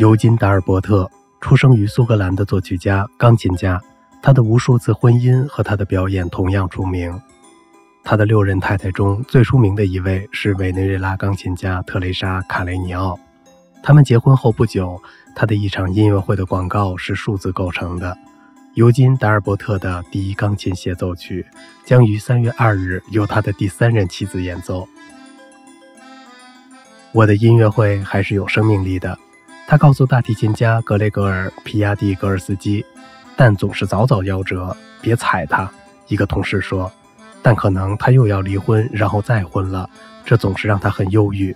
尤金达尔伯特出生于苏格兰的作曲家钢琴家他的无数次婚姻和他的表演同样出名。他的六任太太中最出名的一位是委内瑞拉钢琴家特雷莎卡雷尼奥。他们结婚后不久他的一场音乐会的广告是数字构成的。尤金·达尔伯特的第一钢琴协奏曲将于三月二日由他的第三任妻子演奏。我的音乐会还是有生命力的，他告诉大提琴家格雷格尔·皮亚蒂格尔斯基，但总是早早夭折，别踩他。一个同事说，但可能他又要离婚，然后再婚了，这总是让他很忧郁。